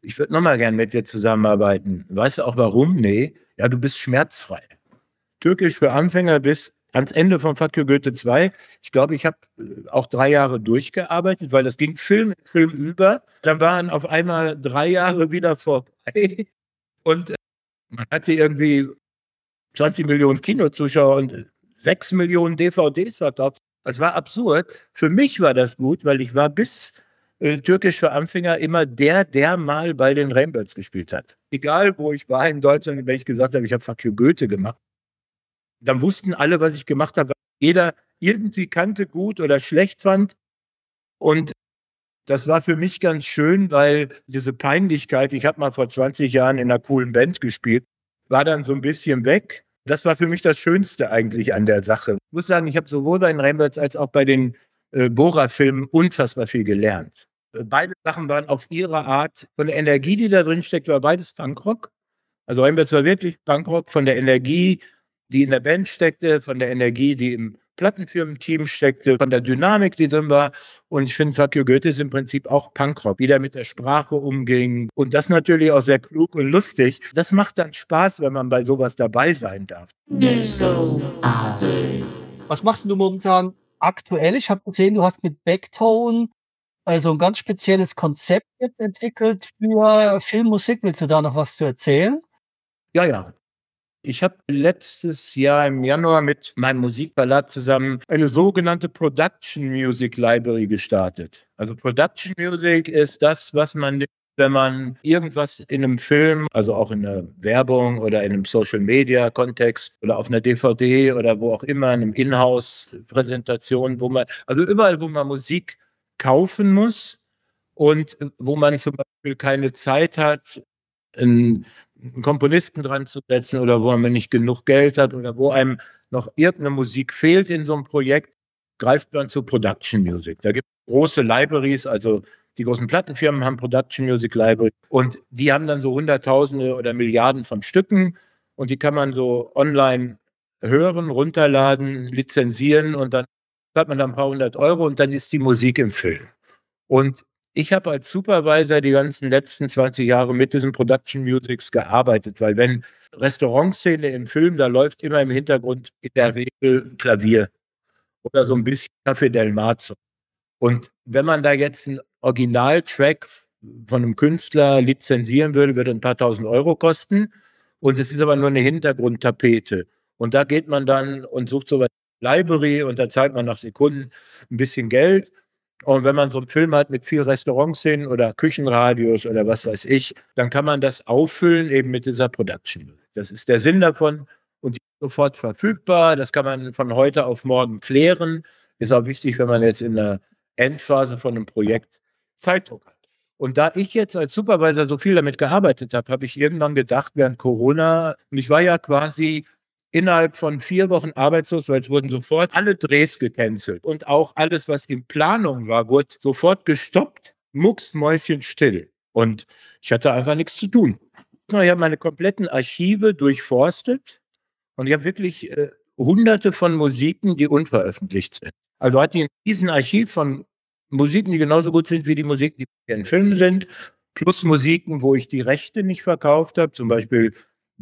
ich würde nochmal gern mit dir zusammenarbeiten. Weißt du auch warum? Nee, ja, du bist schmerzfrei. Türkisch für Anfänger bis ans Ende von Fatke Goethe 2. Ich glaube, ich habe äh, auch drei Jahre durchgearbeitet, weil das ging Film, Film über. Dann waren auf einmal drei Jahre wieder vorbei. Und äh, man hatte irgendwie 20 Millionen Kinozuschauer und 6 Millionen DVDs verkauft. Das war absurd. Für mich war das gut, weil ich war bis äh, Türkisch für Anfänger immer der, der mal bei den Rainbirds gespielt hat. Egal, wo ich war in Deutschland, wenn ich gesagt habe, ich habe Fuck you Goethe gemacht, dann wussten alle, was ich gemacht habe. Jeder irgendwie kannte, gut oder schlecht fand. Und das war für mich ganz schön, weil diese Peinlichkeit, ich habe mal vor 20 Jahren in einer coolen Band gespielt, war dann so ein bisschen weg. Das war für mich das Schönste eigentlich an der Sache. Ich muss sagen, ich habe sowohl bei den Rainbirds als auch bei den äh, Bora-Filmen unfassbar viel gelernt. Äh, Beide Sachen waren auf ihre Art, von der Energie, die da drin steckt, war beides Punkrock. Also Rainbirds war wirklich Punkrock von der Energie, die in der Band steckte, von der Energie, die im Plattenfirmenteam steckte, von der Dynamik, die drin war. Und ich finde, You Goethe ist im Prinzip auch Punkrock, wie der mit der Sprache umging. Und das natürlich auch sehr klug und lustig. Das macht dann Spaß, wenn man bei sowas dabei sein darf. Was machst du momentan aktuell? Ich habe gesehen, du hast mit Backtone also ein ganz spezielles Konzept jetzt entwickelt für Filmmusik. Willst du da noch was zu erzählen? Ja, ja. Ich habe letztes Jahr im Januar mit meinem Musikverlag zusammen eine sogenannte Production Music Library gestartet. Also Production Music ist das, was man, wenn man irgendwas in einem Film, also auch in einer Werbung oder in einem Social Media Kontext oder auf einer DVD oder wo auch immer, in einem Inhouse-Präsentation, wo man, also überall, wo man Musik kaufen muss und wo man zum Beispiel keine Zeit hat, einen einen Komponisten dran zu setzen oder wo man nicht genug Geld hat oder wo einem noch irgendeine Musik fehlt in so einem Projekt, greift man zu Production Music. Da gibt es große Libraries, also die großen Plattenfirmen haben Production Music Library und die haben dann so Hunderttausende oder Milliarden von Stücken und die kann man so online hören, runterladen, lizenzieren und dann hat man da ein paar hundert Euro und dann ist die Musik im Film. Und ich habe als Supervisor die ganzen letzten 20 Jahre mit diesen Production Musics gearbeitet, weil wenn Restaurantszene im Film, da läuft immer im Hintergrund in der Regel Klavier oder so ein bisschen Café del Marzo. Und wenn man da jetzt einen Originaltrack von einem Künstler lizenzieren würde, würde ein paar tausend Euro kosten. Und es ist aber nur eine Hintergrundtapete. Und da geht man dann und sucht so was Library und da zahlt man nach Sekunden ein bisschen Geld. Und wenn man so einen Film hat mit viel Restaurantszenen oder Küchenradios oder was weiß ich, dann kann man das auffüllen eben mit dieser Production. Das ist der Sinn davon und die ist sofort verfügbar. Das kann man von heute auf morgen klären. Ist auch wichtig, wenn man jetzt in der Endphase von einem Projekt Zeitdruck hat. Und da ich jetzt als Supervisor so viel damit gearbeitet habe, habe ich irgendwann gedacht, während Corona, und ich war ja quasi innerhalb von vier Wochen arbeitslos, weil es wurden sofort alle Drehs gecancelt und auch alles, was in Planung war, wurde sofort gestoppt, mucksmäuschenstill. Und ich hatte einfach nichts zu tun. Ich habe meine kompletten Archive durchforstet und ich habe wirklich äh, hunderte von Musiken, die unveröffentlicht sind. Also hat die ein riesen Archiv von Musiken, die genauso gut sind wie die Musiken, die in Filmen sind. plus Musiken, wo ich die Rechte nicht verkauft habe, zum Beispiel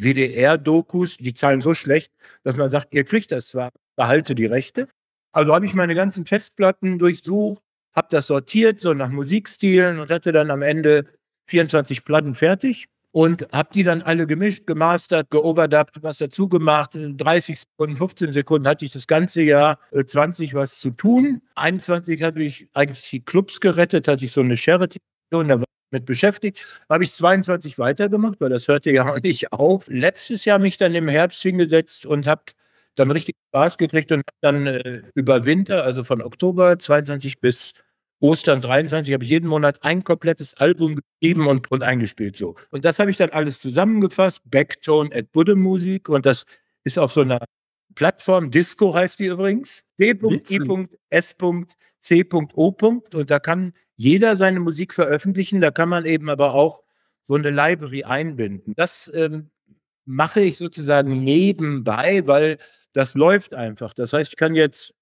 WDR-Dokus, die zahlen so schlecht, dass man sagt, ihr kriegt das zwar, behalte die Rechte. Also habe ich meine ganzen Festplatten durchsucht, habe das sortiert, so nach Musikstilen und hatte dann am Ende 24 Platten fertig und habe die dann alle gemischt, gemastert, geoverdubbt, was dazu gemacht. In 30 Sekunden, 15 Sekunden hatte ich das ganze Jahr äh, 20 was zu tun. 21 habe ich eigentlich die Clubs gerettet, hatte ich so eine Charity, da war mit beschäftigt. Habe ich 22 weitergemacht, weil das hörte ja auch <laughs> nicht auf. Letztes Jahr mich dann im Herbst hingesetzt und habe dann richtig Spaß gekriegt und dann äh, über Winter, also von Oktober 22 bis Ostern 23, habe ich jeden Monat ein komplettes Album geschrieben und, und eingespielt so. Und das habe ich dann alles zusammengefasst, Backtone at Buddha Musik und das ist auf so einer Plattform, Disco heißt die übrigens, d.i.s.c.o. und da kann jeder seine Musik veröffentlichen, da kann man eben aber auch so eine Library einbinden. Das ähm, mache ich sozusagen nebenbei, weil das läuft einfach. Das heißt, ich kann jetzt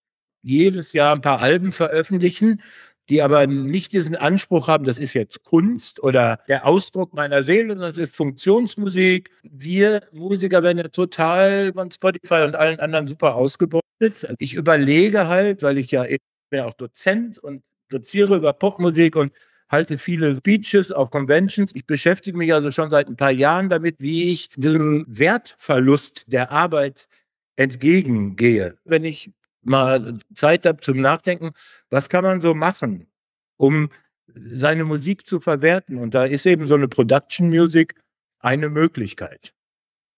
jedes Jahr ein paar Alben veröffentlichen, die aber nicht diesen Anspruch haben, das ist jetzt Kunst oder der Ausdruck meiner Seele, das ist Funktionsmusik. Wir Musiker werden ja total von Spotify und allen anderen super ausgebeutet. Ich überlege halt, weil ich ja ich bin ja auch Dozent und doziere über Popmusik und halte viele Speeches auf Conventions. Ich beschäftige mich also schon seit ein paar Jahren damit, wie ich diesem Wertverlust der Arbeit entgegengehe. Wenn ich mal Zeit habe zum Nachdenken, was kann man so machen, um seine Musik zu verwerten? Und da ist eben so eine Production Music eine Möglichkeit.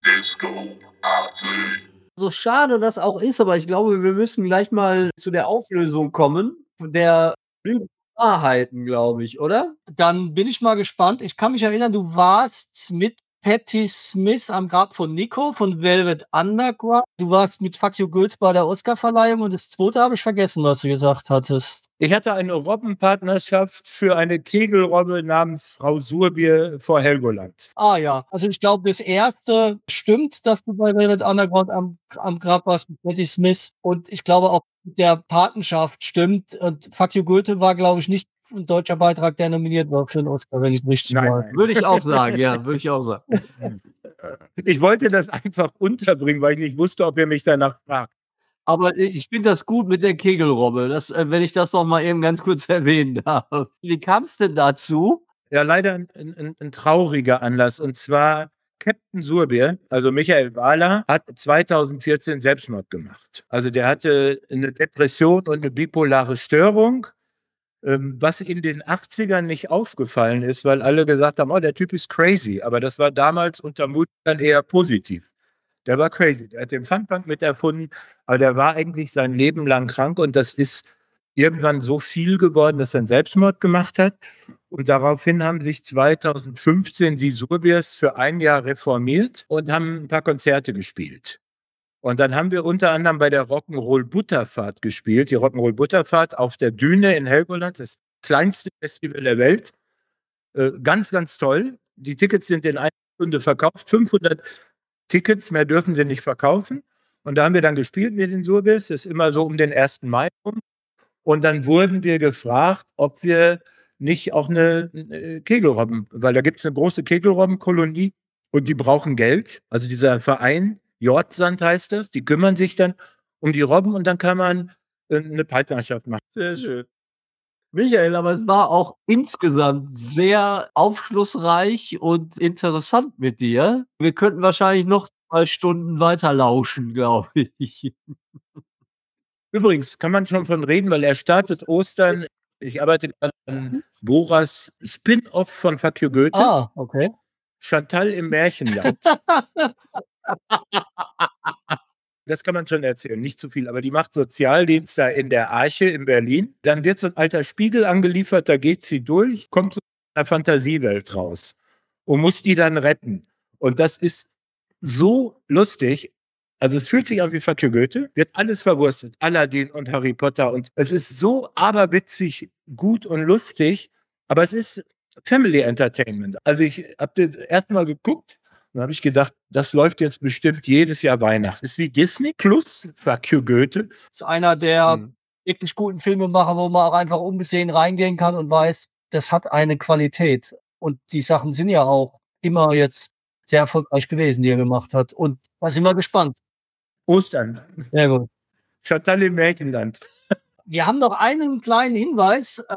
Disco Party. So schade das auch ist, aber ich glaube, wir müssen gleich mal zu der Auflösung kommen, der Wahrheiten, glaube ich, oder? Dann bin ich mal gespannt. Ich kann mich erinnern, du warst mit Patti Smith am Grab von Nico von Velvet Underground. Du warst mit Fuck You Good bei der Oscarverleihung und das zweite habe ich vergessen, was du gesagt hattest. Ich hatte eine Robbenpartnerschaft für eine Kegelrobbe namens Frau Surbier vor Helgoland. Ah ja, also ich glaube, das erste stimmt, dass du bei Velvet Underground am, am Grab warst mit Patti Smith und ich glaube auch der Patenschaft stimmt und Fuck You Goethe war, glaube ich, nicht ein deutscher Beitrag, der nominiert war für den Oscar, wenn ich es richtig Nein, nein. Würde ich auch sagen, ja, würde ich auch sagen. <laughs> Ich wollte das einfach unterbringen, weil ich nicht wusste, ob ihr mich danach fragt. Aber ich finde das gut mit der Kegelrobbe, das, äh, wenn ich das noch mal eben ganz kurz <laughs> erwähnen darf. Wie kam es denn dazu? Ja, leider ein, ein, ein trauriger Anlass. Und zwar Captain Surbier, also Michael Wahler, hat 2014 Selbstmord gemacht. Also der hatte eine Depression und eine bipolare Störung, was in den 80ern nicht aufgefallen ist, weil alle gesagt haben, oh, der Typ ist crazy. Aber das war damals unter Musikern eher positiv. Der war crazy. Der hat den Funkbank mit erfunden, aber der war eigentlich sein Leben lang krank und das ist irgendwann so viel geworden, dass er einen Selbstmord gemacht hat. Und daraufhin haben sich 2015 die Surbiers für ein Jahr reformiert und haben ein paar Konzerte gespielt. Und dann haben wir unter anderem bei der Rock'n'Roll Butterfahrt gespielt. Die Rock'n'Roll Butterfahrt auf der Düne in Helgoland, das kleinste Festival der Welt. Äh, ganz, ganz toll. Die Tickets sind in einer Stunde verkauft. 500 Tickets, mehr dürfen sie nicht verkaufen. Und da haben wir dann gespielt mit den Surbiers. Das ist immer so um den 1. Mai rum. Und dann wurden wir gefragt, ob wir nicht auch eine, eine Kegelrobben, weil da gibt es eine große Kegelrobbenkolonie und die brauchen Geld. Also dieser Verein, Jordsand heißt das, die kümmern sich dann um die Robben und dann kann man äh, eine Partnerschaft machen. Sehr schön. Michael, aber es war auch insgesamt sehr aufschlussreich und interessant mit dir. Wir könnten wahrscheinlich noch zwei Stunden weiter lauschen, <laughs> glaube ich. Übrigens kann man schon von reden, weil er startet Ostern. Ich arbeite gerade an Boras Spin-off von You Goethe. Ah, okay. Chantal im Märchenland. <laughs> Das kann man schon erzählen, nicht zu viel. Aber die macht Sozialdienst da in der Arche in Berlin. Dann wird so ein alter Spiegel angeliefert, da geht sie durch, kommt zu einer Fantasiewelt raus und muss die dann retten. Und das ist so lustig. Also es fühlt sich an wie you Goethe, wird alles verwurstet, Aladdin und Harry Potter und es ist so aberwitzig, gut und lustig, aber es ist Family Entertainment. Also ich habe das erste Mal geguckt und habe ich gedacht, das läuft jetzt bestimmt jedes Jahr Weihnachten. Ist wie Disney plus Fuck you Goethe. Ist einer der Hm. wirklich guten Filmemacher, wo man auch einfach unbesehen reingehen kann und weiß, das hat eine Qualität. Und die Sachen sind ja auch immer jetzt sehr erfolgreich gewesen, die er gemacht hat. Und da sind wir gespannt. Ostern. Sehr gut. Chantal im Märchenland. Wir haben noch einen kleinen Hinweis äh,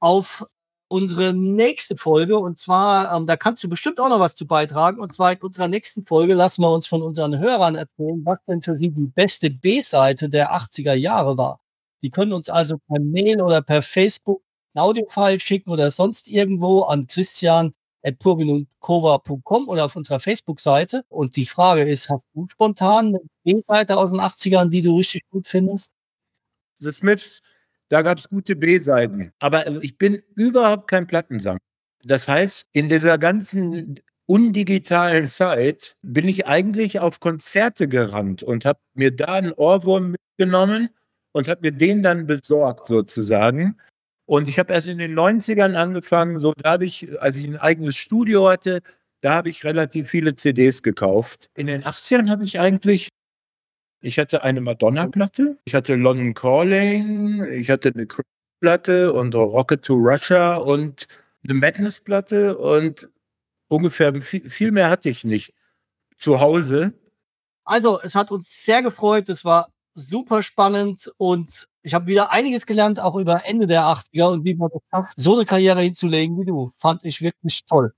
auf unsere nächste Folge. Und zwar, ähm, da kannst du bestimmt auch noch was zu beitragen. Und zwar in unserer nächsten Folge lassen wir uns von unseren Hörern erzählen, was denn für sie die beste B-Seite der 80er Jahre war. Die können uns also per Mail oder per Facebook ein Audiofile schicken oder sonst irgendwo an christian.purvinundkova.com oder auf unserer Facebook-Seite. Und die Frage ist, hast du spontan eine B-Seite aus den 80ern, die du richtig gut findest? The Smiths da gab es gute B-Seiten. Aber äh, ich bin überhaupt kein Plattensammler. Das heißt, in dieser ganzen undigitalen Zeit bin ich eigentlich auf Konzerte gerannt und habe mir da einen Ohrwurm mitgenommen und habe mir den dann besorgt sozusagen. Und ich habe erst in den 90ern angefangen, so da habe ich, als ich ein eigenes Studio hatte, da habe ich relativ viele CDs gekauft. In den 80ern habe ich eigentlich ich hatte eine Madonna-Platte, ich hatte London Calling, ich hatte eine Platte und Rocket to Russia und eine Madness-Platte und ungefähr viel, viel mehr hatte ich nicht zu Hause. Also, es hat uns sehr gefreut. Es war super spannend und ich habe wieder einiges gelernt, auch über Ende der 80er und wie man geschafft, so eine Karriere hinzulegen wie du. Fand ich wirklich toll.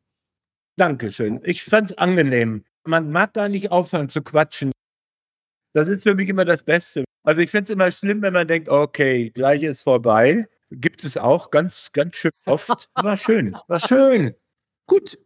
Dankeschön. Ich fand es angenehm. Man mag gar nicht aufhören zu quatschen. Das ist für mich immer das Beste. Also ich finde es immer schlimm, wenn man denkt, okay, gleich ist vorbei. Gibt es auch ganz, ganz schön oft. War schön, war schön. Gut,